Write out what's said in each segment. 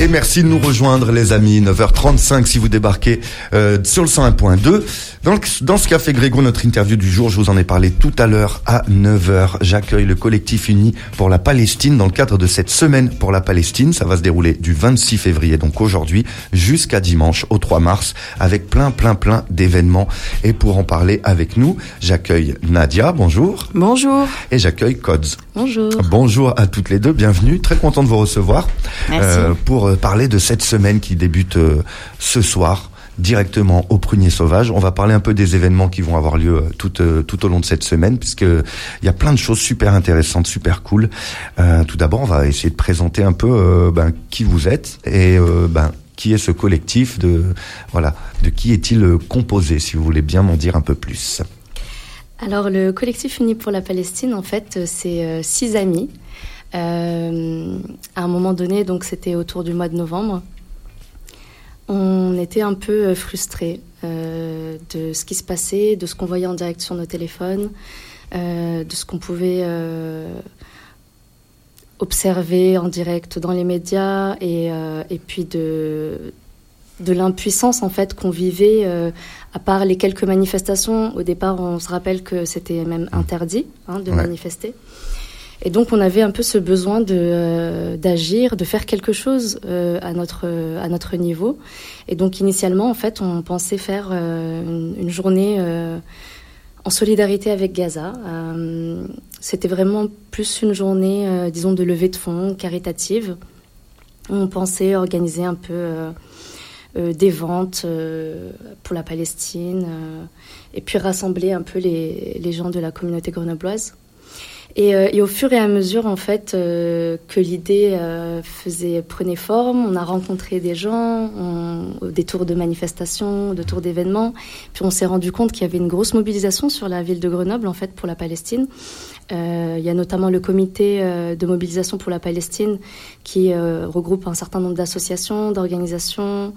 Et merci de nous rejoindre les amis, 9h35 si vous débarquez euh, sur le 101.2. Donc dans ce café Grégo, notre interview du jour, je vous en ai parlé tout à l'heure à 9h. J'accueille le collectif uni pour la Palestine dans le cadre de cette semaine pour la Palestine. Ça va se dérouler du 26 février, donc aujourd'hui, jusqu'à dimanche au 3 mars, avec plein plein plein d'événements. Et pour en parler avec nous, j'accueille Nadia, bonjour. Bonjour. Et j'accueille Cods. Bonjour. Bonjour à toutes les deux, bienvenue. Très content de vous recevoir. Merci. Euh, pour euh, parler de cette semaine qui débute euh, ce soir directement au Prunier Sauvage. On va parler un peu des événements qui vont avoir lieu euh, tout, tout au long de cette semaine, puisque il y a plein de choses super intéressantes, super cool. Tout d'abord, on va essayer de présenter un peu ben, qui vous êtes et ben, qui est ce collectif de voilà de qui est-il composé, si vous voulez bien m'en dire un peu plus. Alors, le collectif Uni pour la Palestine, en fait, c'est six amis. Euh, à un moment donné, donc c'était autour du mois de novembre, on était un peu euh, frustrés euh, de ce qui se passait, de ce qu'on voyait en direct sur nos téléphones, euh, de ce qu'on pouvait observer en direct dans les médias et, et puis de, de l'impuissance en fait qu'on vivait euh, à part les quelques manifestations. Au départ, on se rappelle que c'était même interdit hein, de Ouais. manifester. Et donc, on avait un peu ce besoin de euh, d'agir, de faire quelque chose euh, à notre à notre niveau. Et donc, initialement, en fait, on pensait faire euh, une, une journée euh, en solidarité avec Gaza. Euh, C'était vraiment plus une journée, euh, disons, de levée de fonds caritative. On pensait organiser un peu euh, euh, des ventes euh, pour la Palestine euh, et puis rassembler un peu les, les gens de la communauté grenobloise. Et, euh, et au fur et à mesure, en fait, euh, que l'idée euh, prenait forme, on a rencontré des gens, on, au détour de manifestations, au détour d'événements. Puis on s'est rendu compte qu'il y avait une grosse mobilisation sur la ville de Grenoble, en fait, pour la Palestine. Il y a notamment le comité de mobilisation pour la Palestine qui regroupe un certain nombre d'associations, d'organisations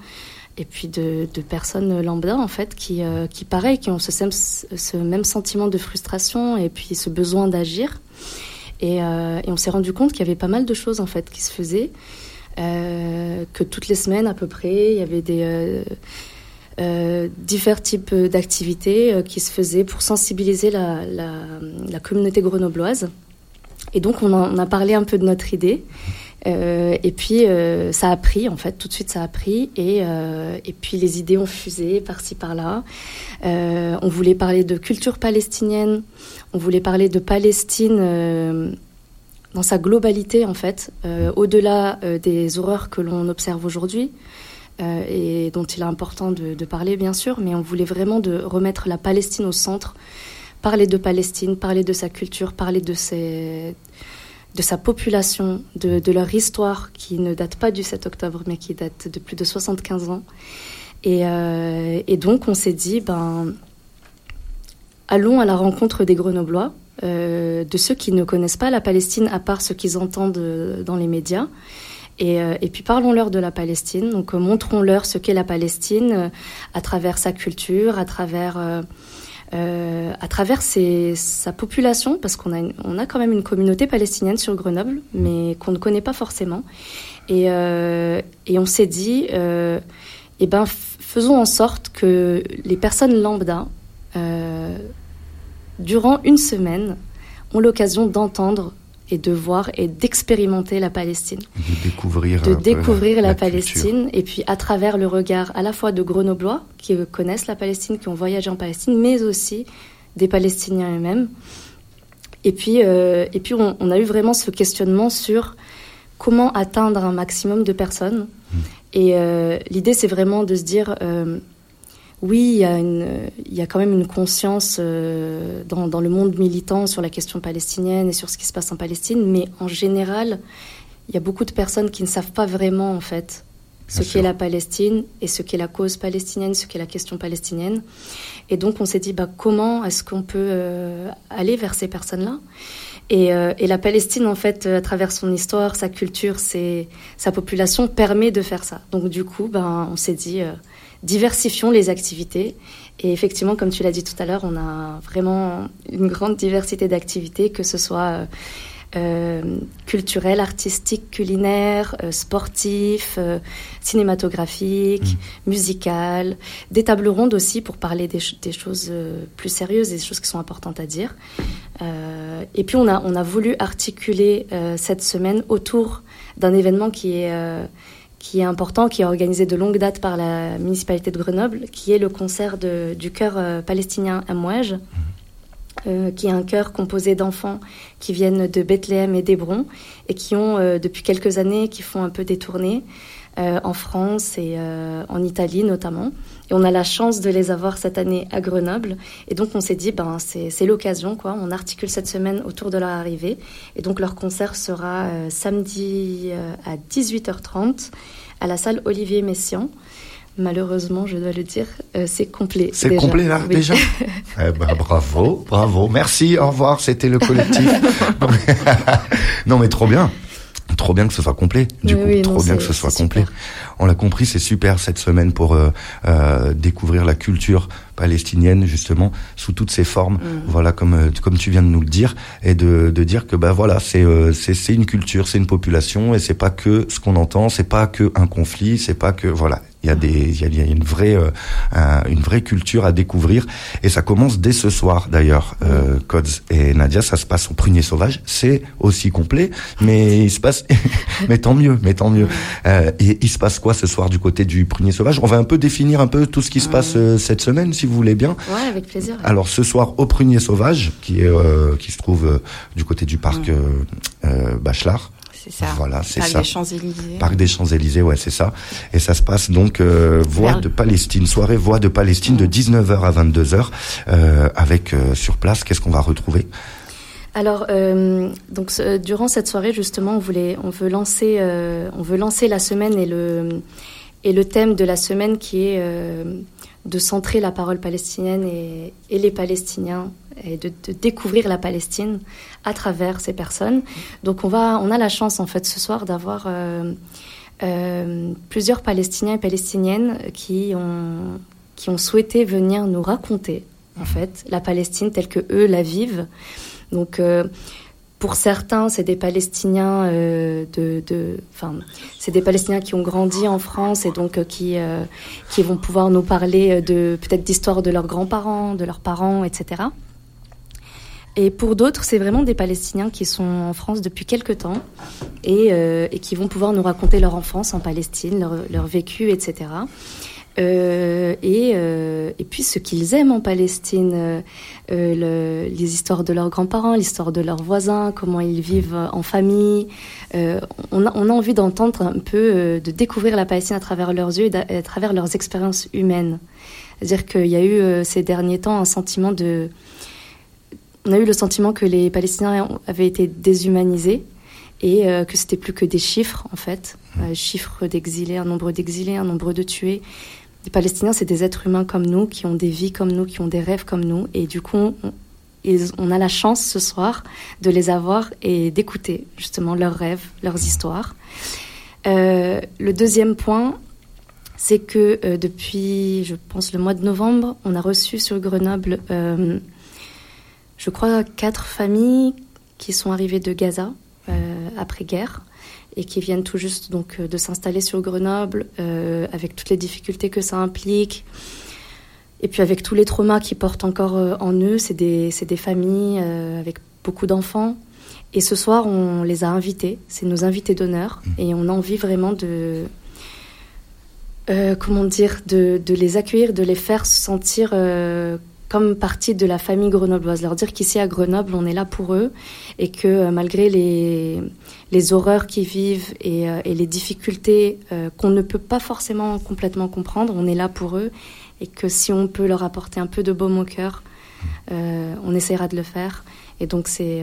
et puis de, personnes lambda en fait qui, euh, qui pareil, qui ont ce, ce même sentiment de frustration et puis ce besoin d'agir. Et, euh, et on s'est rendu compte qu'il y avait pas mal de choses en fait qui se faisaient, euh, que toutes les semaines à peu près, il y avait des divers types d'activités qui se faisaient pour sensibiliser la, la, la communauté grenobloise. Et donc on, en, on a parlé un peu de notre idée. Euh, et puis euh, ça a pris, en fait, tout de suite ça a pris. Et, euh, et puis les idées ont fusé par-ci par-là. On voulait parler de culture palestinienne, on voulait parler de Palestine dans sa globalité, en fait, euh, au-delà des horreurs que l'on observe aujourd'hui. et dont il est important de, de parler, bien sûr, mais on voulait vraiment de remettre la Palestine au centre, parler de Palestine, parler de sa culture, parler de ses, de sa population, de, leur histoire qui ne date pas du 7 octobre, mais qui date de plus de 75 ans. Et, euh, et donc, on s'est dit, ben, allons à la rencontre des Grenoblois, euh, de ceux qui ne connaissent pas la Palestine, à part ce qu'ils entendent euh, dans les médias. Et, et puis parlons-leur de la Palestine, donc montrons-leur ce qu'est la Palestine à travers sa culture, à travers euh, à travers ses- sa population, parce qu'on a, une- on a quand même une communauté palestinienne sur Grenoble, mais qu'on ne connaît pas forcément. Et, euh, et on s'est dit, euh, eh ben, faisons en sorte que les personnes lambda, durant une semaine, ont l'occasion d'entendre et de voir et d'expérimenter la Palestine De découvrir, de la. Palestine et puis à travers le regard à la fois de Grenoblois qui connaissent la Palestine, qui ont voyagé en Palestine, mais aussi des Palestiniens eux-mêmes. Et puis, euh, et puis on, on a eu vraiment ce questionnement sur comment atteindre un maximum de personnes. Et euh, l'idée, c'est vraiment de se dire, euh, oui, il y, a une, il y a quand même une conscience euh, dans, dans le monde militant sur la question palestinienne et sur ce qui se passe en Palestine, mais en général, il y a beaucoup de personnes qui ne savent pas vraiment, en fait, ce qu'est la Palestine et ce qu'est la cause palestinienne, ce qu'est la question palestinienne. Et donc, on s'est dit, bah, comment est-ce qu'on peut euh, aller vers ces personnes-là? Et, euh, et la Palestine, en fait, à travers son histoire, sa culture, ses, sa population, permet de faire ça. Donc, du coup, ben, on s'est dit, diversifions les activités. Et effectivement, comme tu l'as dit tout à l'heure, on a vraiment une grande diversité d'activités, que ce soit euh, euh, culturel, artistique, culinaire, euh, sportif, euh, cinématographique, mmh. musical, des tables rondes aussi pour parler des, des choses plus sérieuses, des choses qui sont importantes à dire. et puis on a, on a voulu articuler cette semaine autour d'un événement qui est qui est important, qui est organisé de longue date par la municipalité de Grenoble, qui est le concert de, du chœur palestinien Amouage. Mmh. Euh, qui est un chœur composé d'enfants qui viennent de Bethléem et d'Hébron et qui ont euh, depuis quelques années qui font un peu des tournées euh, en France et en Italie notamment. Et on a la chance de les avoir cette année à Grenoble. Et donc on s'est dit ben c'est l'occasion quoi. On articule cette semaine autour de leur arrivée et donc leur concert sera samedi à 18h30 à la salle Olivier Messiaen. Malheureusement, je dois le dire, euh, c'est complet. C'est complet là déjà eh ben, Bravo, bravo. Merci, au revoir, c'était le collectif. non mais trop bien. Trop bien que ce soit complet. Du coup, trop bien que ce soit complet. On l'a compris, c'est super cette semaine pour euh, euh, découvrir la culture palestinienne justement sous toutes ses formes. Mm. Voilà, comme euh, comme tu viens de nous le dire, et de, de dire que bah voilà, c'est euh, c'est une culture, c'est une population, et c'est pas que ce qu'on entend, c'est pas que un conflit, c'est pas que voilà, il y a des, il y a, une vraie, euh, une vraie culture à découvrir et ça commence dès ce soir d'ailleurs. Euh, Codes et Nadia, ça se passe au Prunier Sauvage. C'est aussi complet, mais il se passe, mais tant mieux, mais tant mieux. Euh, et il se passe quoi ce soir du côté du Prunier Sauvage? On va un peu définir un peu tout ce qui se passe euh, cette semaine, si vous voulez bien. Ouais, avec plaisir. Alors ce soir au Prunier Sauvage, qui est, euh, qui se trouve du côté du parc Bachelard c'est ça. Voilà, c'est ça. Parc des Champs-Élysées. Parc des Champs-Élysées, ouais, c'est ça. Et ça se passe donc euh, Voix de Palestine, soirée Voix de Palestine de 19h à 22h euh, avec euh, sur place qu'est-ce qu'on va retrouver? Alors, euh, donc durant cette soirée justement, on voulait, on veut lancer, on veut lancer la semaine et le et le thème de la semaine qui est de centrer la parole palestinienne et, les Palestiniens et de, de, découvrir la Palestine à travers ces personnes. Donc on va, on a la chance en fait ce soir d'avoir euh, euh, plusieurs Palestiniens et Palestiniennes qui ont qui ont souhaité venir nous raconter en fait la Palestine telle que eux la vivent. Donc euh, pour certains, c'est des Palestiniens euh, de, de, c'est des Palestiniens qui ont grandi en France et donc euh, qui euh, qui vont pouvoir nous parler de peut-être d'histoire de leurs grands-parents, de leurs parents, etc. Et pour d'autres, c'est vraiment des Palestiniens qui sont en France depuis quelque temps et, et, qui vont pouvoir nous raconter leur enfance en Palestine, leur, leur vécu, etc. Euh, et, euh, et puis ce qu'ils aiment en Palestine, euh, le, les histoires de leurs grands-parents, l'histoire de leurs voisins, comment ils vivent en famille. Euh, on, a, on, a, envie d'entendre un peu, euh, de découvrir la Palestine à travers leurs yeux et à travers leurs expériences humaines. C'est-à-dire qu'il y a eu euh, ces derniers temps un sentiment de... On a eu le sentiment que les Palestiniens avaient été déshumanisés et que c'était plus que des chiffres en fait, mmh. chiffres d'exilés, un nombre d'exilés, un nombre de tués, les Palestiniens, c'est des êtres humains comme nous, qui ont des vies comme nous, qui ont des rêves comme nous. Et du coup, on, a la chance ce soir de les avoir et d'écouter justement leurs rêves, leurs histoires. Euh, le deuxième point, c'est que euh, depuis, je pense, le mois de novembre, on a reçu sur Grenoble, euh, je crois, quatre familles qui sont arrivées de Gaza après-guerre et qui viennent tout juste donc euh, de s'installer sur Grenoble euh, avec toutes les difficultés que ça implique. Et puis avec tous les traumas qu'ils portent encore euh, en eux, c'est des, des, familles euh, avec beaucoup d'enfants. Et ce soir, on les a invités, c'est nos invités d'honneur, mmh. et on a envie vraiment de, euh, comment dire, de, de, les accueillir, de les faire se sentir euh, comme partie de la famille grenobloise, leur dire qu'ici à Grenoble, on est là pour eux et que euh, malgré les, les horreurs qu'ils vivent et, euh, les difficultés euh, qu'on ne peut pas forcément complètement comprendre, on est là pour eux et que si on peut leur apporter un peu de baume au cœur, on essaiera de le faire. Et donc c'est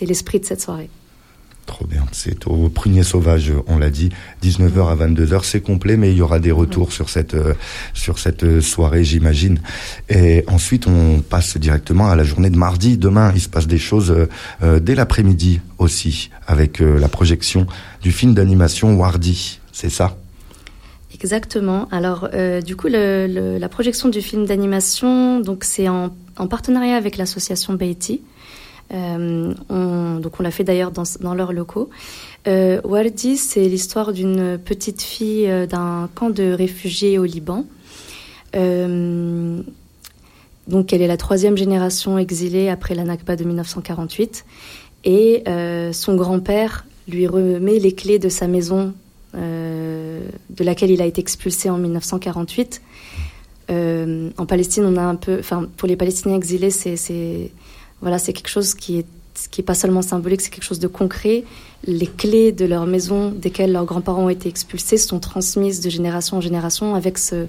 l'esprit de cette soirée. Trop bien. C'est au Prunier Sauvage, on l'a dit, 19h à 22h, c'est complet, mais il y aura des retours sur cette euh, sur cette soirée, j'imagine. Et ensuite, on passe directement à la journée de mardi. Demain, il se passe des choses euh, dès l'après-midi aussi, avec euh, la projection du film d'animation Wardy. C'est ça? Exactement. Alors, euh, du coup, la projection du film d'animation, donc c'est en, en, partenariat avec l'association Beatty. On, donc on l'a fait d'ailleurs dans, leurs locaux. Euh, Wardi, c'est l'histoire d'une petite fille d'un camp de réfugiés au Liban. donc elle est la troisième génération exilée après la Nakba de 1948. Et son grand-père lui remet les clés de sa maison euh, de laquelle il a été expulsé en 1948. Euh, en Palestine, on a un peu, enfin, pour les Palestiniens exilés, c'est, voilà, c'est quelque chose qui est, qui est pas seulement symbolique, c'est quelque chose de concret. Les clés de leur maison, desquelles leurs grands-parents ont été expulsés, sont transmises de génération en génération avec ce,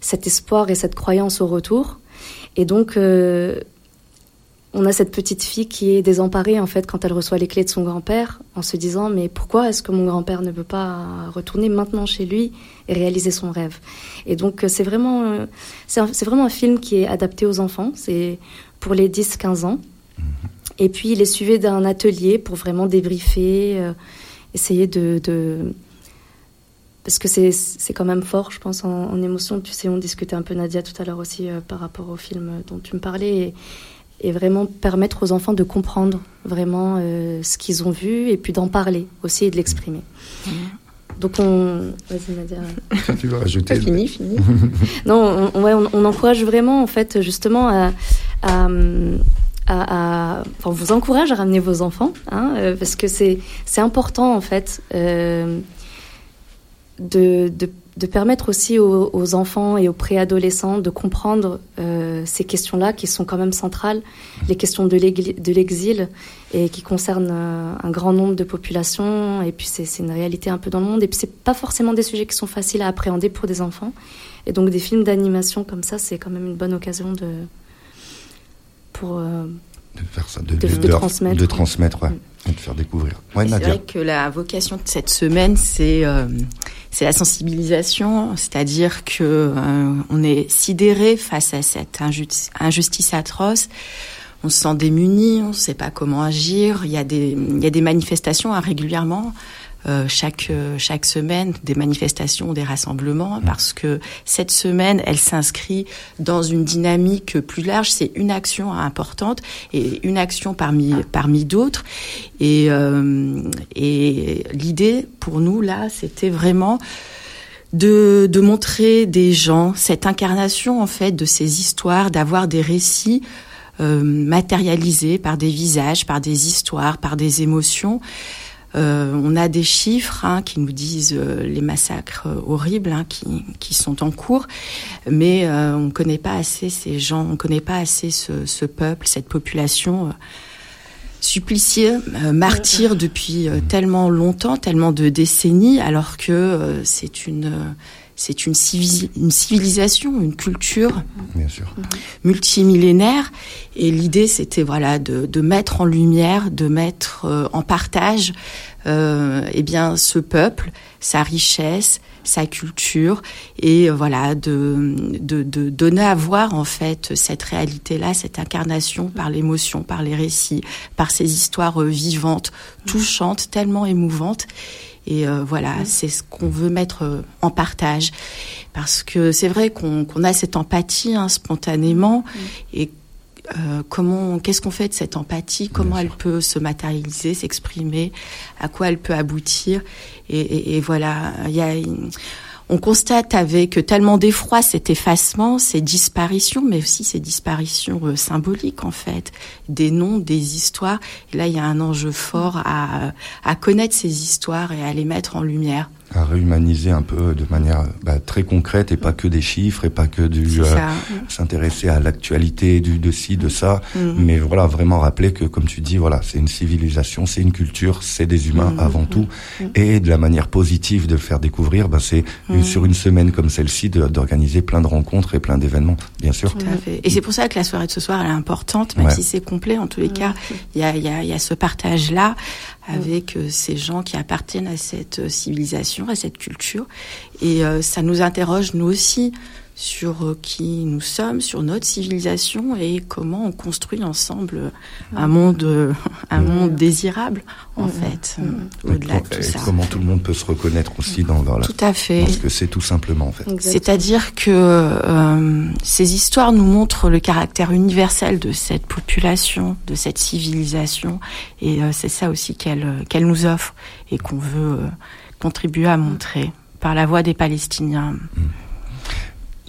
cet espoir et cette croyance au retour. Et donc, euh, on a cette petite fille qui est désemparée en fait quand elle reçoit les clés de son grand-père en se disant mais pourquoi est-ce que mon grand-père ne peut pas retourner maintenant chez lui et réaliser son rêve? Et donc euh, c'est vraiment euh, c'est vraiment un film qui est adapté aux enfants c'est pour les 10-15 ans et puis il est suivi d'un atelier pour vraiment débriefer euh, essayer de, parce que c'est quand même fort, je pense, en, émotion. Tu sais, on discutait un peu, Nadia, tout à l'heure aussi, par rapport au film dont tu me parlais. Et, et vraiment permettre aux enfants de comprendre vraiment euh, ce qu'ils ont vu et puis d'en parler aussi et de l'exprimer. Donc on, vas-y Nadia. Tu vas ajouter. fini, fini. non, on, ouais, on, encourage vraiment en fait justement à, à, à, on vous encourage à ramener vos enfants, hein, euh, parce que c'est c'est important en fait euh, de, de de permettre aussi aux, enfants et aux préadolescents de comprendre euh, ces questions-là qui sont quand même centrales, les questions de l'exil et qui concernent euh, un grand nombre de populations. Et puis c'est une réalité un peu dans le monde. Et puis c'est pas forcément des sujets qui sont faciles à appréhender pour des enfants. Et donc des films d'animation comme ça, c'est quand même une bonne occasion de pour euh, de faire ça, de, de, transmettre, de transmettre, ouais, et de faire découvrir. Ouais, c'est vrai que la vocation de cette semaine, c'est c'est la sensibilisation, c'est-à-dire que euh, on est sidéré face à cette injustice atroce. On se sent démuni, on ne sait pas comment agir. Il y a des, il y a des manifestations hein, régulièrement. Euh, chaque euh, chaque semaine des manifestations, des rassemblements, mmh. parce que cette semaine, elle s'inscrit dans une dynamique plus large. C'est une action importante et une action parmi parmi d'autres. Et euh, et l'idée pour nous là, c'était vraiment de, de montrer des gens, cette incarnation en fait de ces histoires, d'avoir des récits euh, matérialisés par des visages, par des histoires, par des émotions, on a des chiffres hein, qui nous disent euh, les massacres euh, horribles hein, qui, qui, sont en cours, mais on ne connaît pas assez ces gens, on ne connaît pas assez ce, ce peuple, cette population suppliciée, martyr depuis tellement longtemps, tellement de décennies, alors que c'est une c'est une, une, civilisation, une culture Bien sûr. multimillénaire. Et l'idée, c'était voilà de, de, mettre en lumière, de mettre euh, en partage, euh, eh bien, ce peuple, sa richesse, sa culture, et voilà de, de, de, donner à voir en fait cette réalité-là, cette incarnation par l'émotion, par les récits, par ces histoires euh, vivantes, touchantes, tellement émouvantes. Et euh, voilà, c'est ce qu'on veut mettre en partage. Parce que c'est vrai qu'on a cette empathie hein, spontanément. Et euh, comment, qu'est-ce qu'on fait de cette empathie? Comment elle peut se matérialiser, s'exprimer? À quoi elle peut aboutir? Et, et, et, voilà, il y a une, on constate avec tellement d'effroi cet effacement, ces disparitions, mais aussi ces disparitions euh, symboliques en fait, des noms, des histoires. Et là, il y a un enjeu fort à, à connaître ces histoires et à les mettre en lumière à réhumaniser un peu de manière bah, très concrète et pas que des chiffres et pas que du euh, s'intéresser à l'actualité du de ci de ça. Mm. mais voilà vraiment rappeler que comme tu dis voilà c'est une civilisation c'est une culture c'est des humains mm. avant tout. Mm. et de la manière positive de le faire découvrir bah, c'est sur une semaine comme celle-ci d'organiser plein de rencontres et plein d'événements bien sûr. Tout à fait. et c'est pour ça que la soirée de ce soir elle est importante même si c'est complet en tous les cas. Il y a, y, a, y a ce partage là avec euh, ces gens qui appartiennent à cette euh, civilisation, à cette culture. Et euh, ça nous interroge, nous aussi, sur euh, qui nous sommes, sur notre civilisation et comment on construit ensemble un monde, euh, un monde désirable, en fait, euh, au-delà de tout ça. Comment tout le monde peut se reconnaître aussi dans, dans, tout à fait. ce que c'est tout simplement, en fait. C'est-à-dire que ces histoires nous montrent le caractère universel de cette population, de cette civilisation, et c'est ça aussi qu'elle qu'elle nous offre et qu'on veut contribuer à montrer par la voix des Palestiniens. Mm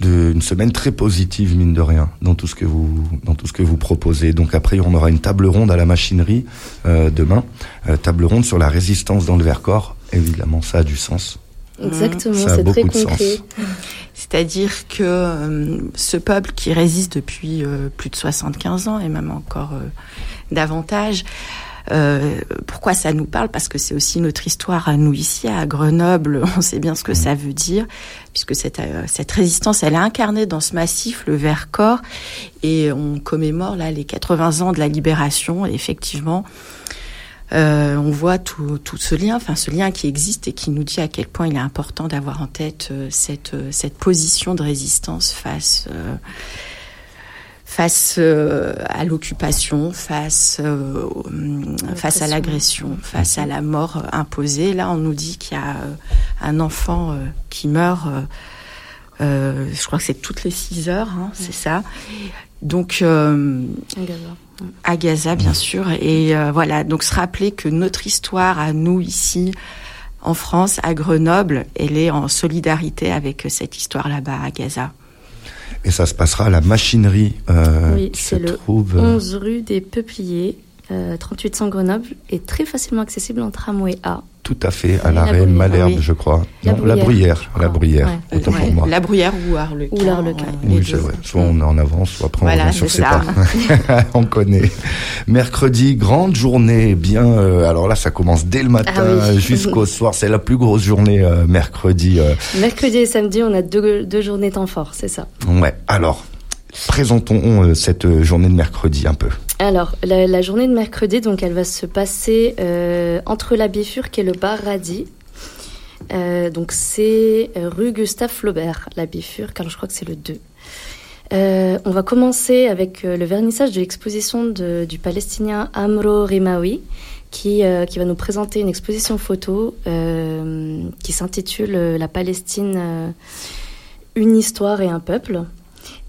une semaine très positive mine de rien dans tout ce que vous dans tout ce que vous proposez. Donc après on aura une table ronde à la machinerie euh, demain, euh, table ronde sur la résistance dans le Vercors. Évidemment, ça a du sens. Exactement, c'est très concret. C'est-à-dire que euh, ce peuple qui résiste depuis plus de 75 ans et même encore davantage euh, pourquoi ça nous parle? Parce que c'est aussi notre histoire à nous ici, à Grenoble. On sait bien ce que ça veut dire, puisque cette, euh, cette résistance, elle est incarnée dans ce massif, le Vercors, et on commémore là les 80 ans de la libération. Et effectivement, euh, on voit tout, tout, ce lien, enfin ce lien qui existe et qui nous dit à quel point il est important d'avoir en tête cette, cette position de résistance face face euh, à l'occupation, face euh, face à l'agression, face à la mort imposée. Là, on nous dit qu'il y a euh, un enfant qui meurt. je crois que c'est toutes les 6 heures, hein, c'est ça. Donc à Gaza, bien sûr. Et voilà, donc se rappeler que notre histoire à nous ici en France, à Grenoble, elle est en solidarité avec cette histoire là-bas à Gaza. Et ça se passera à la machinerie. Euh, oui, c'est le 11 rue des Peupliers, euh, 3800 Grenoble, et très facilement accessible en tramway A. Tout à fait, à l'arrêt Malherbe, je crois. La non, Bruyère. La Bruyère, autant pour moi. La Bruyère ou Arlequin. Ou l'Arlequin. Oui, c'est vrai. Soit on est en avance, soit après on voilà, sur ses pas. on connaît. Mercredi, grande journée, bien. Euh, alors là, ça commence dès le ah matin jusqu'au soir. C'est la plus grosse journée euh, mercredi. Euh. Mercredi et samedi, on a deux, deux journées temps fort, c'est ça. Ouais. Alors, Présentons euh, cette euh, journée de mercredi un peu. Alors, la, journée de mercredi, donc, elle va se passer euh, entre la Bifurque et le bar Radis. donc, c'est rue Gustave Flaubert, la Bifurque. Alors, je crois que c'est le 2. on va commencer avec le vernissage de l'exposition du Palestinien Amro Rimawi, qui va nous présenter une exposition photo qui s'intitule La Palestine, une histoire et un peuple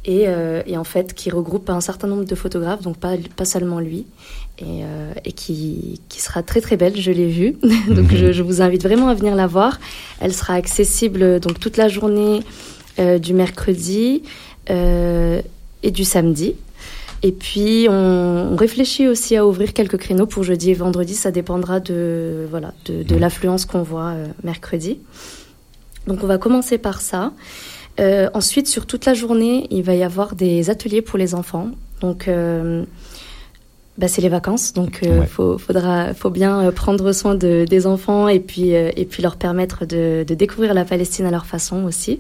et, euh, et, en fait qui regroupe un certain nombre de photographes, donc pas, pas seulement lui, et, euh, et qui, qui, sera très très belle, je l'ai vue, donc je, je, vous invite vraiment à venir la voir. Elle sera accessible donc toute la journée euh, du mercredi et du samedi. Et puis on, on, réfléchit aussi à ouvrir quelques créneaux pour jeudi et vendredi, ça dépendra de voilà de, de l'affluence qu'on voit euh, mercredi. Donc on va commencer par ça. Euh, ensuite, sur toute la journée, il va y avoir des ateliers pour les enfants. Donc, euh, bah, c'est les vacances, donc il euh, faut, faudra, faut bien prendre soin de, des enfants et puis, et puis leur permettre de, de, découvrir la Palestine à leur façon aussi.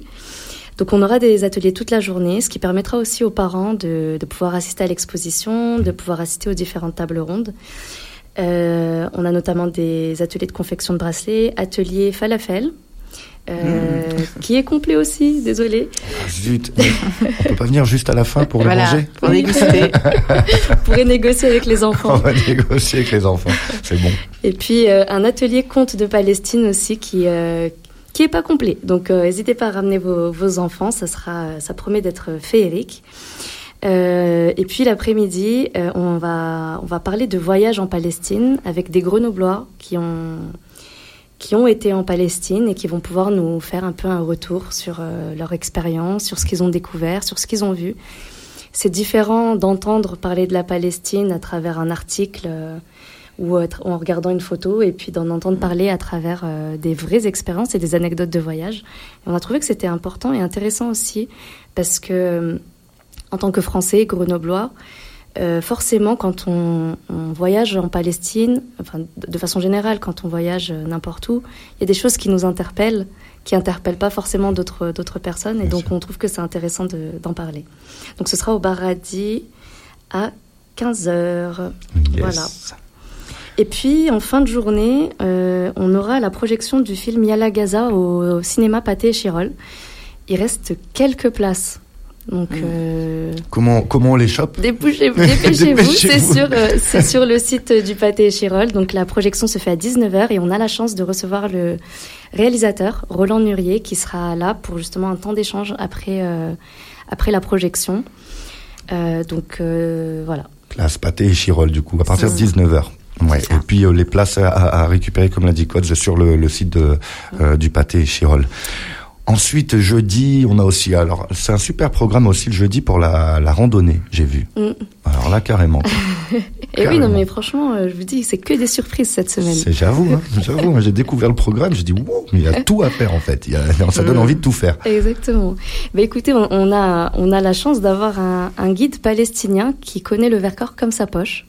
Donc on aura des ateliers toute la journée, ce qui permettra aussi aux parents de, de pouvoir assister à l'exposition, de pouvoir assister aux différentes tables rondes. On a notamment des ateliers de confection de bracelets, ateliers falafel, euh, qui est complet aussi, désolé. Ah, zut, on peut pas venir juste à la fin pour le manger Pour négocier. pour négocier avec les enfants. On va négocier avec les enfants, c'est bon. Et puis euh, un atelier conte de Palestine aussi qui euh, qui est pas complet. Donc n'hésitez pas à ramener vos, vos, enfants, ça sera, ça promet d'être féerique. et puis l'après-midi, on va on va parler de voyage en Palestine avec des Grenoblois qui ont qui ont été en Palestine et qui vont pouvoir nous faire un peu un retour sur euh, leur expérience, sur ce qu'ils ont découvert, sur ce qu'ils ont vu. C'est différent d'entendre parler de la Palestine à travers un article euh, ou en regardant une photo et puis d'en entendre parler à travers euh, des vraies expériences et des anecdotes de voyage. Et on a trouvé que c'était important et intéressant aussi parce que en tant que Français, grenoblois, euh, forcément, quand on, on, voyage en Palestine, enfin, de façon générale, quand on voyage euh, n'importe où, il y a des choses qui nous interpellent, qui interpellent pas forcément d'autres d'autres personnes, et donc on trouve que c'est intéressant d'en parler. Donc ce sera au Baradi à 15 h Voilà. Et puis en fin de journée, euh, on aura la projection du film Yala Gaza au, cinéma Pathé Chirol. il reste quelques places. Donc, hmm. euh, comment, comment on les chope? Dépêchez-vous, c'est sur, euh, sur le site du Pâté Chirol. Donc la projection se fait à 19h et on a la chance de recevoir le réalisateur, Roland Nurier, qui sera là pour justement un temps d'échange après, euh, après la projection. donc voilà. Classe Pâté et Chirol, du coup, à partir de 19h. Ouais. Et puis les places à, récupérer, comme l'a dit Coach, sur le, le site de, du Pâté Chirol. Ensuite, jeudi, on a aussi, alors c'est un super programme aussi le jeudi pour la, la randonnée, j'ai vu. Mm. Alors là, carrément. Et oui, non, mais franchement, euh, je vous dis, c'est que des surprises cette semaine. J'avoue, hein, j'avoue, j'ai découvert le programme, j'ai dit, wow, il y a tout à faire en fait. Il y a, ça donne mm. envie de tout faire. Exactement. Bah, écoutez, on, a, on a la chance d'avoir un, un guide palestinien qui connaît le Vercors comme sa poche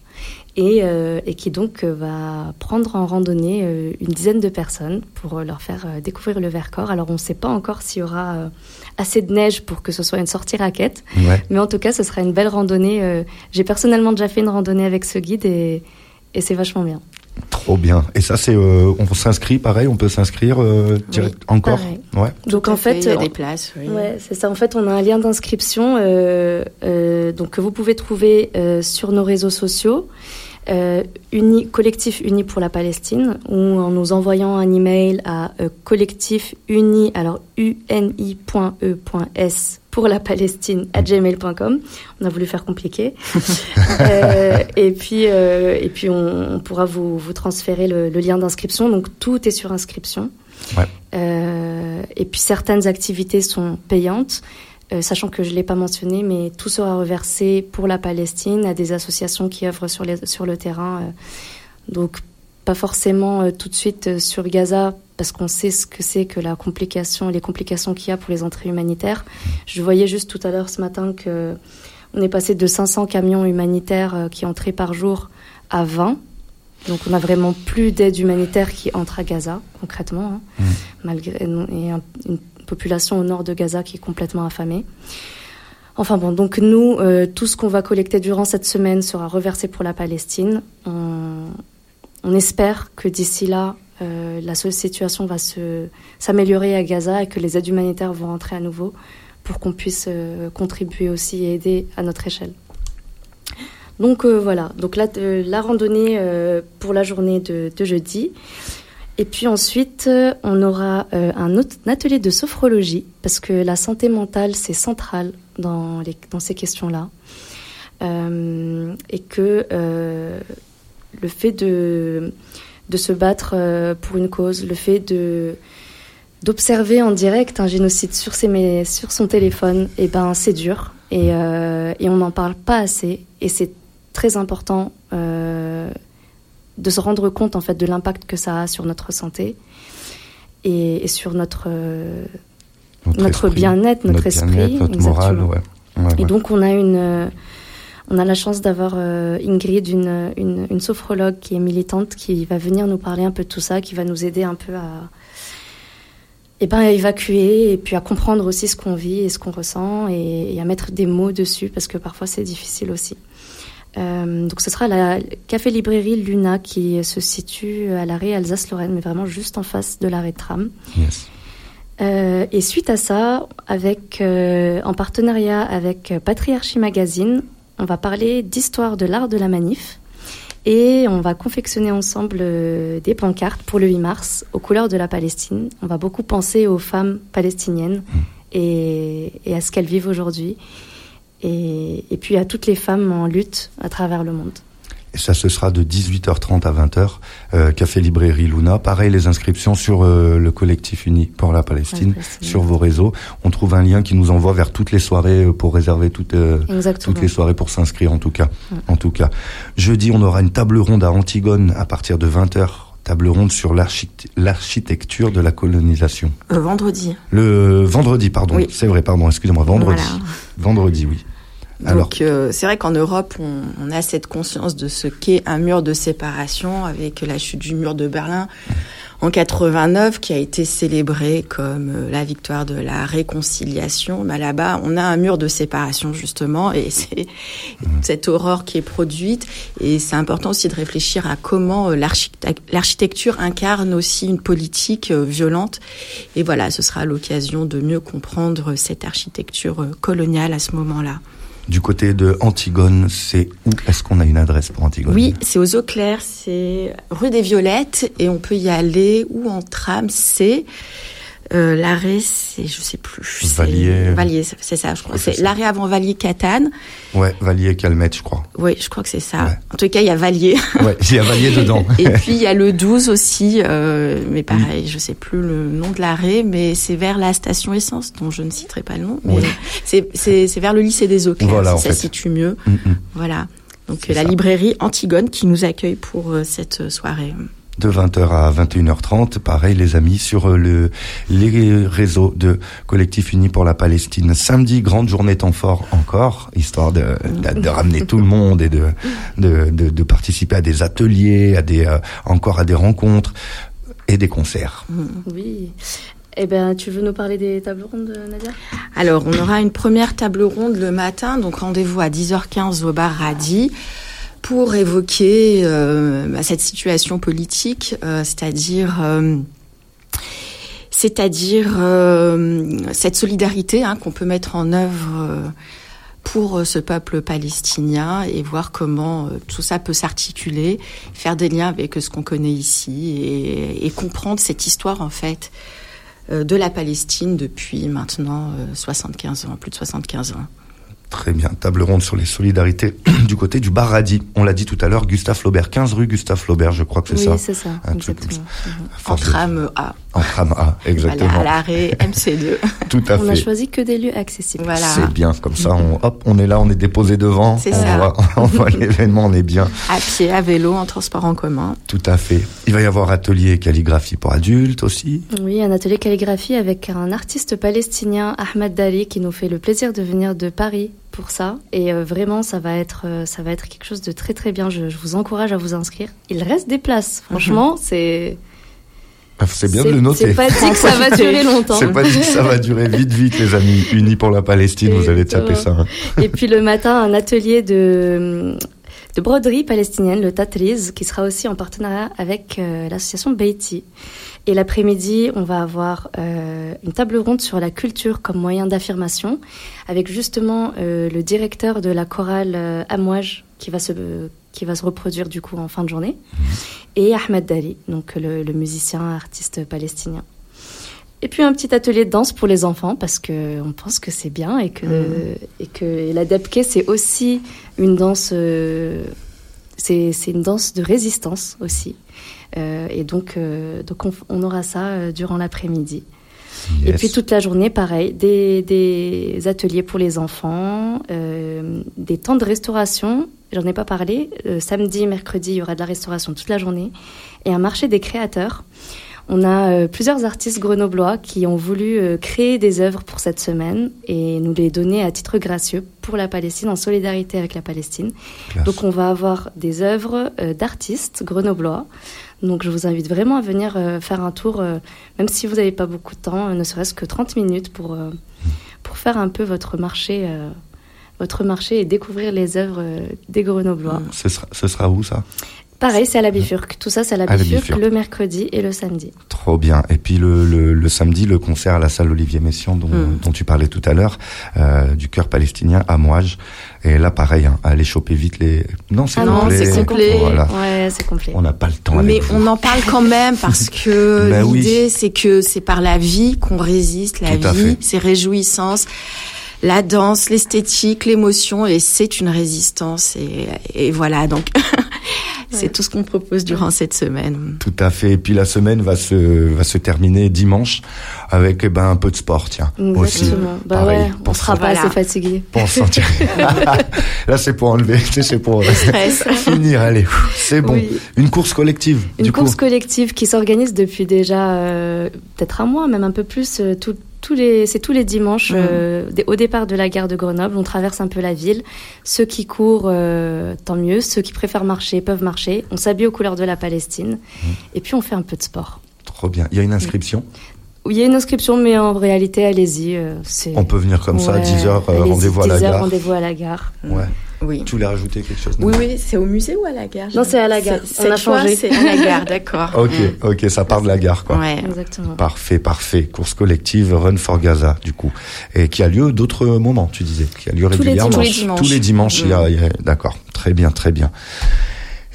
et, euh, et, qui donc euh, va prendre en randonnée euh, une dizaine de personnes pour leur faire découvrir le Vercors. Alors on ne sait pas encore s'il y aura assez de neige pour que ce soit une sortie raquette, mais en tout cas ce sera une belle randonnée. J'ai personnellement déjà fait une randonnée avec ce guide et, et c'est vachement bien. Trop bien. Et ça, c'est, on s'inscrit pareil, on peut s'inscrire direct, encore. Ouais. Donc en fait, il y a des places. Oui. Ouais, c'est ça. En fait, on a un lien d'inscription, donc que vous pouvez trouver sur nos réseaux sociaux euh, uni, collectif uni pour la Palestine, ou en nous envoyant un email à euh, collectif uni, alors uni.e.s pour la Palestine à gmail.com. On a voulu faire compliqué. euh, et puis, euh, et puis on, pourra vous, vous transférer le, le lien d'inscription. Donc tout est sur inscription. Ouais. Euh, et puis certaines activités sont payantes. Euh, sachant que je ne l'ai pas mentionné, mais tout sera reversé pour la Palestine à des associations qui œuvrent sur, les, sur le terrain. Euh. donc, pas forcément euh, tout de suite sur Gaza, parce qu'on sait ce que c'est que la complication, les complications qu'il y a pour les entrées humanitaires. Je voyais juste tout à l'heure ce matin que on est passé de 500 camions humanitaires qui entraient par jour à 20. Donc on n'a vraiment plus d'aide humanitaire qui entre à Gaza, concrètement, hein, mmh. malgré et une population au nord de Gaza qui est complètement affamée. Enfin bon, donc nous, euh, tout ce qu'on va collecter durant cette semaine sera reversé pour la Palestine. On, espère que d'ici là, euh, la situation va s'améliorer à Gaza et que les aides humanitaires vont rentrer à nouveau pour qu'on puisse euh, contribuer aussi et aider à notre échelle. Donc voilà, donc la, randonnée pour la journée de jeudi. Et puis ensuite, euh, on aura euh, un, autre, atelier de sophrologie, parce que la santé mentale, c'est central dans, les, dans ces questions-là. Euh, et que le fait de, de se battre pour une cause, le fait de d'observer en direct un génocide sur, ses, sur son téléphone, et eh ben c'est dur et, et on n'en parle pas assez et c'est très important de se rendre compte en fait de l'impact que ça a sur notre santé et, sur notre notre, bien-être, notre, esprit, notre morale, ouais. et donc on a une on a la chance d'avoir euh, Ingrid, une, une, sophrologue qui est militante, qui va venir nous parler un peu de tout ça, qui va nous aider un peu à, et eh ben, à évacuer et puis à comprendre aussi ce qu'on vit et ce qu'on ressent et, à mettre des mots dessus parce que parfois c'est difficile aussi. Euh, donc ce sera la café librairie Luna qui se situe à l'arrêt Alsace-Lorraine, mais vraiment juste en face de l'arrêt tram. Euh, et suite à ça, avec, euh, en partenariat avec Patriarchie Magazine, on va parler d'histoire de l'art de la manif. Et on va confectionner ensemble des pancartes pour le 8 mars aux couleurs de la Palestine. On va beaucoup penser aux femmes palestiniennes mmh. et, et, à ce qu'elles vivent aujourd'hui et, puis à toutes les femmes en lutte à travers le monde. Et ça, ce sera de 18h30 à 20h, euh, Café Librairie Luna. Pareil, les inscriptions sur euh, le collectif uni pour la Palestine, sur vos réseaux. On trouve un lien qui nous envoie vers toutes les soirées euh, pour réserver toutes, toutes les soirées pour s'inscrire en tout cas. En tout cas, jeudi, on aura une table ronde à Antigone à partir de 20h table ronde sur l'architecture de la colonisation. vendredi. Le vendredi, pardon. C'est vrai, pardon, excusez-moi, vendredi. Vendredi, oui. Donc euh, c'est vrai qu'en Europe, on, a cette conscience de ce qu'est un mur de séparation avec la chute du mur de Berlin en 89 qui a été célébrée comme euh, la victoire de la réconciliation. Bah là-bas, on a un mur de séparation justement et c'est mmh. cette horreur qui est produite et c'est important aussi de réfléchir à comment euh, l'architecture incarne aussi une politique euh, violente et voilà, ce sera l'occasion de mieux comprendre cette architecture coloniale à ce moment-là. Du côté de Antigone, c'est où est-ce qu'on a une adresse pour Antigone? Oui, c'est aux eaux claires, c'est rue des Violettes et on peut y aller ou en tram, c'est euh, l'arrêt, c'est, je sais plus. Valier. Valier, c'est ça, je crois. c'est l'arrêt avant Valier Catane. Ouais, Valier Calmette, je crois. Oui, je crois que c'est ça. En tout cas, il y a Valier. Ouais, il y a Valier dedans. Et puis il y a le 12 aussi, euh, mais pareil, je sais plus le nom de l'arrêt, mais c'est vers la station essence, dont je ne citerai pas le nom, mais c'est, c'est, c'est vers le lycée des Eaux Voilà, si ça situe mieux. Mm, mm. Voilà. Donc la librairie Antigone qui nous accueille pour euh, cette soirée de 20h à 21h30. Pareil, les amis, sur euh, le, les réseaux de Collectif Uni pour la Palestine. Samedi, grande journée temps fort encore, histoire de, de, ramener tout le monde et de, de, de, participer à des ateliers, à des, euh, encore à des rencontres et des concerts. Oui. Eh ben, tu veux nous parler des tables rondes, Nadia? Alors, on aura une première table ronde le matin, donc rendez-vous à 10h15 au bar Radi pour évoquer euh, bah, cette situation politique, euh, c'est-à-dire euh, c'est-à-dire cette solidarité hein, qu'on peut mettre en œuvre pour ce peuple palestinien et voir comment tout ça peut s'articuler, faire des liens avec ce qu'on connaît ici et, et, comprendre cette histoire en fait de la Palestine depuis maintenant 75 ans, plus de 75 ans. Très bien. Table ronde sur les solidarités du côté du Baradi. On l'a dit tout à l'heure, Gustave Flaubert, 15 rue Gustave Flaubert, je crois que c'est ça. Oui, c'est ça, exactement. En tram A. En tram A, exactement. Voilà, à l'arrêt MC2. tout à fait. On a choisi que des lieux accessibles. Voilà. C'est bien, comme ça, on, hop, on est là, on est déposé devant. C'est ça. on voit l'événement, on est bien. À pied, à vélo, en transport en commun. Tout à fait. Il va y avoir atelier calligraphie pour adultes aussi. Oui, un atelier calligraphie avec un artiste palestinien, Ahmed Dali, qui nous fait le plaisir de venir de Paris pour ça. Et euh, vraiment, ça va être, euh, ça va être quelque chose de très très bien. Je, vous encourage à vous inscrire. Il reste des places. Franchement, mhm. c'est. Ah, c'est bien de le noter. C'est pas dit que ça va durer longtemps. C'est pas dit que ça va durer vite, vite, les amis. Unis pour la Palestine, vous allez taper ça. Hein. Et puis le matin, un atelier de, de broderie palestinienne, le Tatriz, qui sera aussi en partenariat avec euh, l'association Beiti. Et l'après-midi, on va avoir euh, une table ronde sur la culture comme moyen d'affirmation, avec justement euh, le directeur de la chorale euh, Amouage qui va se qui va se reproduire du coup en fin de journée, et Ahmed Dali, donc le, musicien artiste palestinien. Et puis un petit atelier de danse pour les enfants parce que on pense que c'est bien et que mhm. et que la c'est aussi une danse c'est une danse de résistance aussi. Euh, et donc, euh, donc on, aura ça euh, durant l'après-midi. Et puis toute la journée, pareil, des, des ateliers pour les enfants, des temps de restauration. J'en ai pas parlé. samedi, mercredi, il y aura de la restauration toute la journée et un marché des créateurs. On a plusieurs artistes grenoblois qui ont voulu créer des œuvres pour cette semaine et nous les donner à titre gracieux pour la Palestine, en solidarité avec la Palestine. Donc on va avoir des œuvres d'artistes grenoblois. Donc je vous invite vraiment à venir euh, faire un tour, euh, même si vous n'avez pas beaucoup de temps, euh, ne serait-ce que 30 minutes pour, pour faire un peu votre marché, votre marché et découvrir les œuvres des Grenoblois. Ce sera, ce sera où ça? Pareil, c'est à la Bifurque. Tout ça, c'est à la Bifurque, le mercredi et le samedi. Trop bien. Et puis le, le, samedi, le concert à la salle Olivier Messiaen, dont, hmm. dont tu parlais tout à l'heure, euh, du chœur palestinien à Mouage. Et là, pareil, hein, allez choper vite les. Non, c'est ah complet. c'est complet. Ouais, c'est complet. On n'a pas le temps. Mais on en parle quand même parce que bah l'idée, c'est que c'est par la vie qu'on résiste. La vie, c'est réjouissance la danse, l'esthétique, l'émotion, et c'est une résistance. Et, et voilà, donc c'est tout ce qu'on propose durant cette semaine. Tout à fait. Et puis la semaine va se va se terminer dimanche avec eh ben un peu de sport, tiens. Exactement. Aussi. Bah Pareil, ouais, on sera pas assez fatigué. Pour sentir. Là, c'est pour enlever, c'est pour finir. Allez, c'est bon. Une course collective. Une course collective qui s'organise depuis déjà euh, peut-être un mois, même un peu plus, euh, tout les, c'est tous les dimanches mmh. euh, au départ de la gare de Grenoble. On traverse un peu la ville. Ceux qui courent, euh, tant mieux. Ceux qui préfèrent marcher peuvent marcher. On s'habille aux couleurs de la Palestine. Mmh. Et puis on fait un peu de sport. Trop bien. Il y a une inscription? Il y a une inscription, mais en réalité, allez-y. Euh, On peut venir comme ça, 10h, euh, rendez-vous à la gare. rendez-vous à la gare. Ouais. Oui. Tu voulais rajouter quelque chose Oui, oui, c'est au musée ou à la gare Non, c'est à la gare. On a changé. C'est à la gare, d'accord. ok, ok, ça part de la gare, quoi. Ouais. Exactement. Parfait, parfait. Course collective Run for Gaza, du coup. Et qui a lieu d'autres moments, tu disais. Qui a lieu régulièrement. Tous les dimanches. Tous les dimanches, il y a d'accord. Très bien, très bien.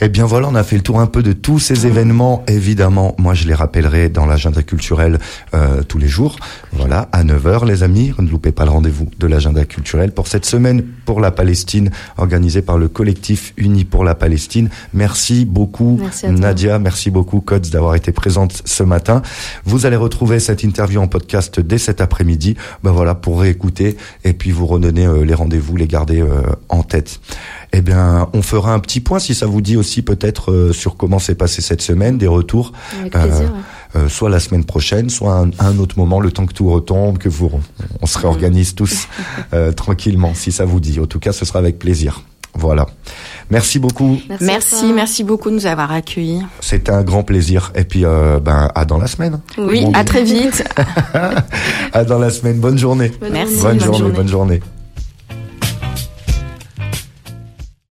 Eh bien voilà, on a fait le tour un peu de tous ces événements. Évidemment, moi je les rappellerai dans l'agenda culturel euh, tous les jours. Voilà, à 9h les amis, ne loupez pas le rendez-vous de l'agenda culturel pour cette semaine pour la Palestine organisée par le collectif Uni pour la Palestine. Merci beaucoup Nadia, merci beaucoup Codes d'avoir été présente ce matin. Vous allez retrouver cette interview en podcast dès cet après-midi. Ben voilà, pour réécouter et puis vous redonner euh, les rendez-vous, les garder euh, en tête eh bien, on fera un petit point si ça vous dit aussi peut-être euh, sur comment s'est passé cette semaine, des retours. Avec plaisir, euh, euh, soit la semaine prochaine, soit à un, autre moment, le temps que tout retombe, que vous, on se réorganise tous tranquillement, si ça vous dit. En tout cas, ce sera avec plaisir. Voilà. Merci beaucoup. Merci, merci, beaucoup de nous avoir accueillis. C'était un grand plaisir. Et puis, ben, à dans la semaine. Oui, à très vite. à dans la semaine. Bonne journée. Merci. Bonne, journée, bonne journée.